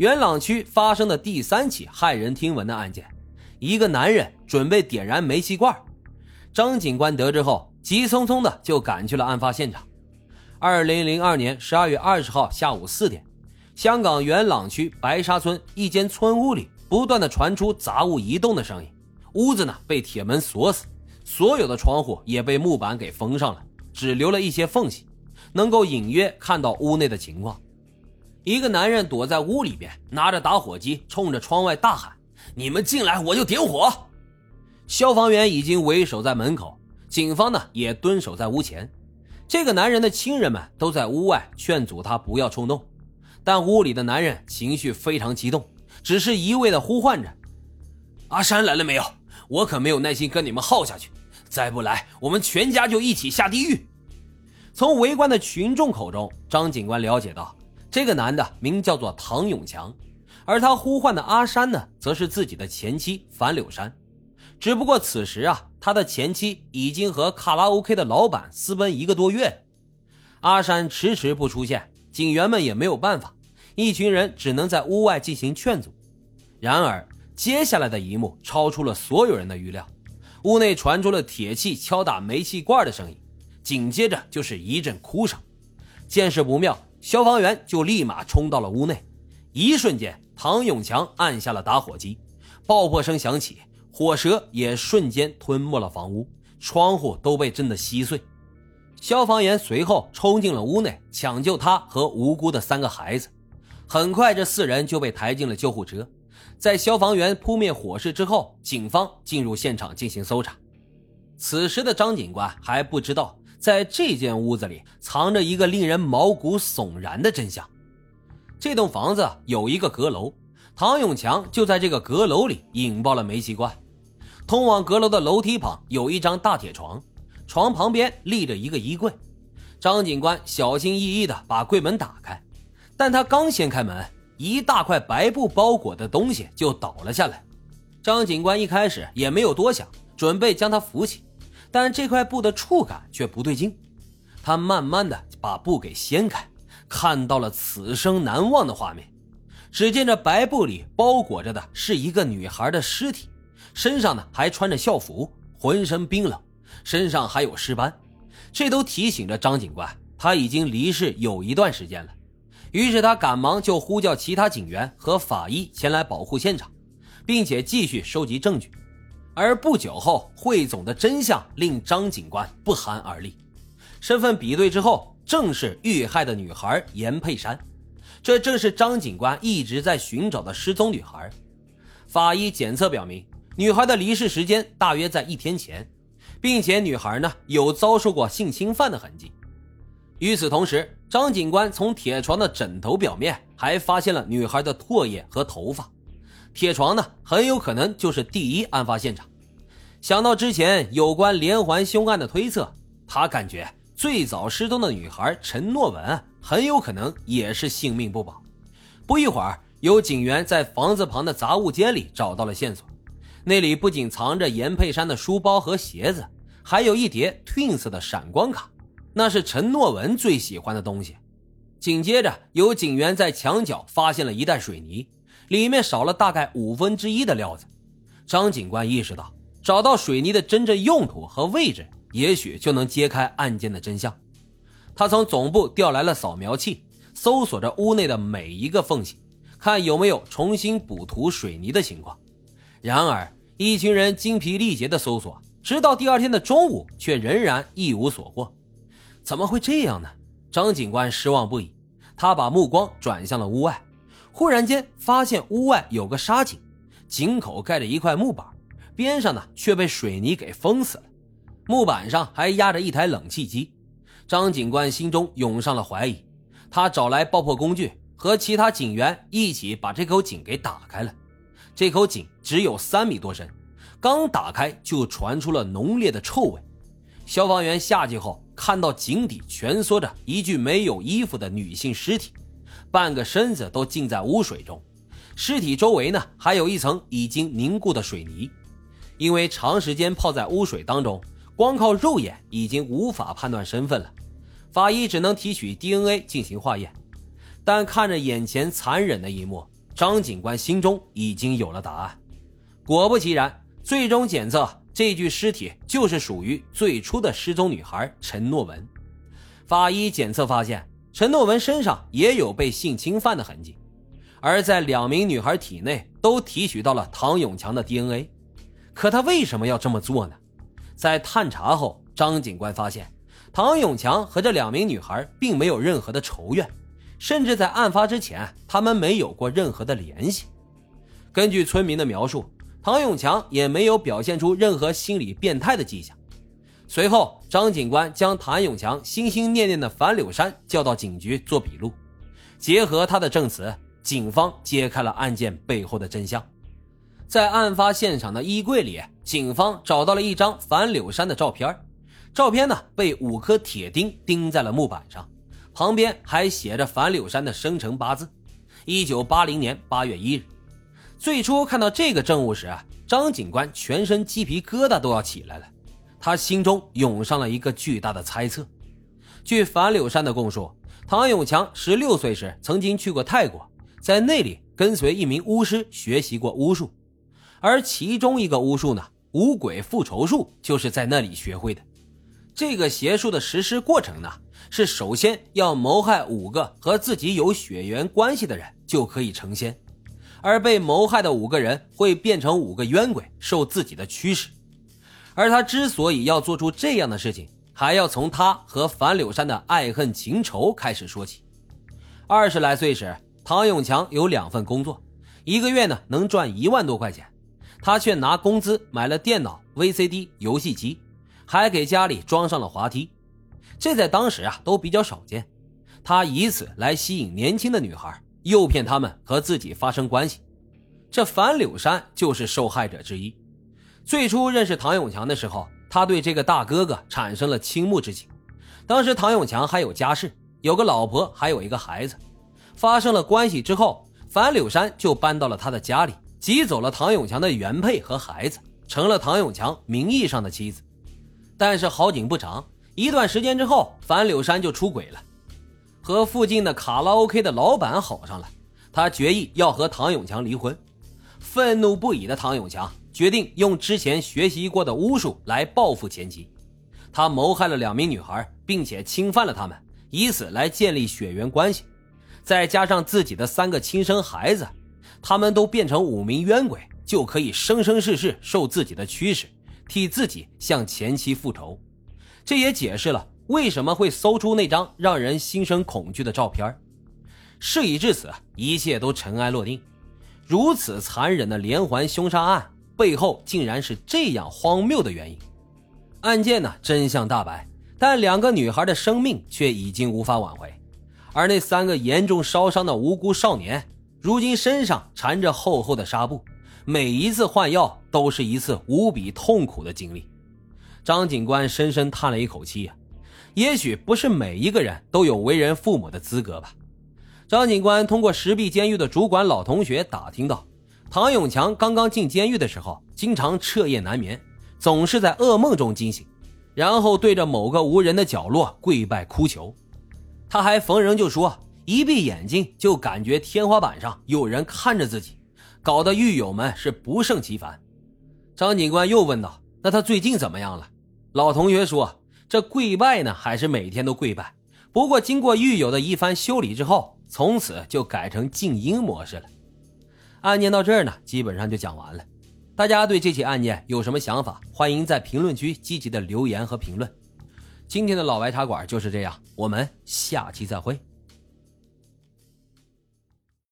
元朗区发生的第三起骇人听闻的案件，一个男人准备点燃煤气罐，张警官得知后，急匆匆的就赶去了案发现场。二零零二年十二月二十号下午四点，香港元朗区白沙村一间村屋里不断的传出杂物移动的声音，屋子呢被铁门锁死，所有的窗户也被木板给封上了，只留了一些缝隙，能够隐约看到屋内的情况。一个男人躲在屋里边，拿着打火机冲着窗外大喊：“你们进来，我就点火！”消防员已经为守在门口，警方呢也蹲守在屋前。这个男人的亲人们都在屋外劝阻他不要冲动，但屋里的男人情绪非常激动，只是一味的呼唤着：“阿山来了没有？我可没有耐心跟你们耗下去，再不来，我们全家就一起下地狱。”从围观的群众口中，张警官了解到。这个男的名叫做唐永强，而他呼唤的阿山呢，则是自己的前妻樊柳山。只不过此时啊，他的前妻已经和卡拉 OK 的老板私奔一个多月。阿山迟迟不出现，警员们也没有办法，一群人只能在屋外进行劝阻。然而，接下来的一幕超出了所有人的预料，屋内传出了铁器敲打煤气罐的声音，紧接着就是一阵哭声。见势不妙。消防员就立马冲到了屋内，一瞬间，唐永强按下了打火机，爆破声响起，火舌也瞬间吞没了房屋，窗户都被震得稀碎。消防员随后冲进了屋内，抢救他和无辜的三个孩子。很快，这四人就被抬进了救护车。在消防员扑灭火势之后，警方进入现场进行搜查。此时的张警官还不知道。在这间屋子里藏着一个令人毛骨悚然的真相。这栋房子有一个阁楼，唐永强就在这个阁楼里引爆了煤气罐。通往阁楼的楼梯旁有一张大铁床，床旁边立着一个衣柜。张警官小心翼翼地把柜门打开，但他刚掀开门，一大块白布包裹的东西就倒了下来。张警官一开始也没有多想，准备将他扶起。但这块布的触感却不对劲，他慢慢的把布给掀开，看到了此生难忘的画面。只见这白布里包裹着的是一个女孩的尸体，身上呢还穿着校服，浑身冰冷，身上还有尸斑，这都提醒着张警官他已经离世有一段时间了。于是他赶忙就呼叫其他警员和法医前来保护现场，并且继续收集证据。而不久后汇总的真相令张警官不寒而栗，身份比对之后，正是遇害的女孩严佩珊，这正是张警官一直在寻找的失踪女孩。法医检测表明，女孩的离世时间大约在一天前，并且女孩呢有遭受过性侵犯的痕迹。与此同时，张警官从铁床的枕头表面还发现了女孩的唾液和头发，铁床呢很有可能就是第一案发现场。想到之前有关连环凶案的推测，他感觉最早失踪的女孩陈诺文很有可能也是性命不保。不一会儿，有警员在房子旁的杂物间里找到了线索，那里不仅藏着严佩珊的书包和鞋子，还有一叠 Twins 的闪光卡，那是陈诺文最喜欢的东西。紧接着，有警员在墙角发现了一袋水泥，里面少了大概五分之一的料子。张警官意识到。找到水泥的真正用途和位置，也许就能揭开案件的真相。他从总部调来了扫描器，搜索着屋内的每一个缝隙，看有没有重新补涂水泥的情况。然而，一群人精疲力竭的搜索，直到第二天的中午，却仍然一无所获。怎么会这样呢？张警官失望不已。他把目光转向了屋外，忽然间发现屋外有个沙井，井口盖着一块木板。边上呢却被水泥给封死了，木板上还压着一台冷气机。张警官心中涌上了怀疑，他找来爆破工具，和其他警员一起把这口井给打开了。这口井只有三米多深，刚打开就传出了浓烈的臭味。消防员下去后，看到井底蜷缩着一具没有衣服的女性尸体，半个身子都浸在污水中，尸体周围呢还有一层已经凝固的水泥。因为长时间泡在污水当中，光靠肉眼已经无法判断身份了。法医只能提取 DNA 进行化验，但看着眼前残忍的一幕，张警官心中已经有了答案。果不其然，最终检测这具尸体就是属于最初的失踪女孩陈诺文。法医检测发现，陈诺文身上也有被性侵犯的痕迹，而在两名女孩体内都提取到了唐永强的 DNA。可他为什么要这么做呢？在探查后，张警官发现。唐永强和这两名女孩并没有任何的仇怨，甚至在案发之前，他们没有过任何的联系。根据村民的描述，唐永强也没有表现出任何心理变态的迹象。随后，张警官将谭永强心心念念的樊柳山叫到警局做笔录，结合他的证词，警方揭开了案件背后的真相。在案发现场的衣柜里，警方找到了一张樊柳山的照片。照片呢被五颗铁钉钉在了木板上，旁边还写着樊柳山的生辰八字，一九八零年八月一日。最初看到这个证物时，张警官全身鸡皮疙瘩都要起来了，他心中涌上了一个巨大的猜测。据樊柳山的供述，唐永强十六岁时曾经去过泰国，在那里跟随一名巫师学习过巫术，而其中一个巫术呢，五鬼复仇术就是在那里学会的。这个邪术的实施过程呢，是首先要谋害五个和自己有血缘关系的人，就可以成仙，而被谋害的五个人会变成五个冤鬼，受自己的驱使。而他之所以要做出这样的事情，还要从他和樊柳山的爱恨情仇开始说起。二十来岁时，唐永强有两份工作，一个月呢能赚一万多块钱，他却拿工资买了电脑、VCD、游戏机。还给家里装上了滑梯，这在当时啊都比较少见。他以此来吸引年轻的女孩，诱骗他们和自己发生关系。这樊柳山就是受害者之一。最初认识唐永强的时候，他对这个大哥哥产生了倾慕之情。当时唐永强还有家室，有个老婆，还有一个孩子。发生了关系之后，樊柳山就搬到了他的家里，挤走了唐永强的原配和孩子，成了唐永强名义上的妻子。但是好景不长，一段时间之后，樊柳山就出轨了，和附近的卡拉 OK 的老板好上了。他决意要和唐永强离婚。愤怒不已的唐永强决定用之前学习过的巫术来报复前妻。他谋害了两名女孩，并且侵犯了他们，以此来建立血缘关系。再加上自己的三个亲生孩子，他们都变成五名冤鬼，就可以生生世世受自己的驱使。替自己向前妻复仇，这也解释了为什么会搜出那张让人心生恐惧的照片。事已至此，一切都尘埃落定。如此残忍的连环凶杀案背后，竟然是这样荒谬的原因。案件呢，真相大白，但两个女孩的生命却已经无法挽回，而那三个严重烧伤的无辜少年，如今身上缠着厚厚的纱布。每一次换药都是一次无比痛苦的经历，张警官深深叹了一口气。也许不是每一个人都有为人父母的资格吧。张警官通过石壁监狱的主管老同学打听到，唐永强刚刚进监狱的时候，经常彻夜难眠，总是在噩梦中惊醒，然后对着某个无人的角落跪拜哭求。他还逢人就说，一闭眼睛就感觉天花板上有人看着自己。搞得狱友们是不胜其烦。张警官又问道：“那他最近怎么样了？”老同学说：“这跪拜呢，还是每天都跪拜。不过经过狱友的一番修理之后，从此就改成静音模式了。”案件到这儿呢，基本上就讲完了。大家对这起案件有什么想法？欢迎在评论区积极的留言和评论。今天的老白茶馆就是这样，我们下期再会。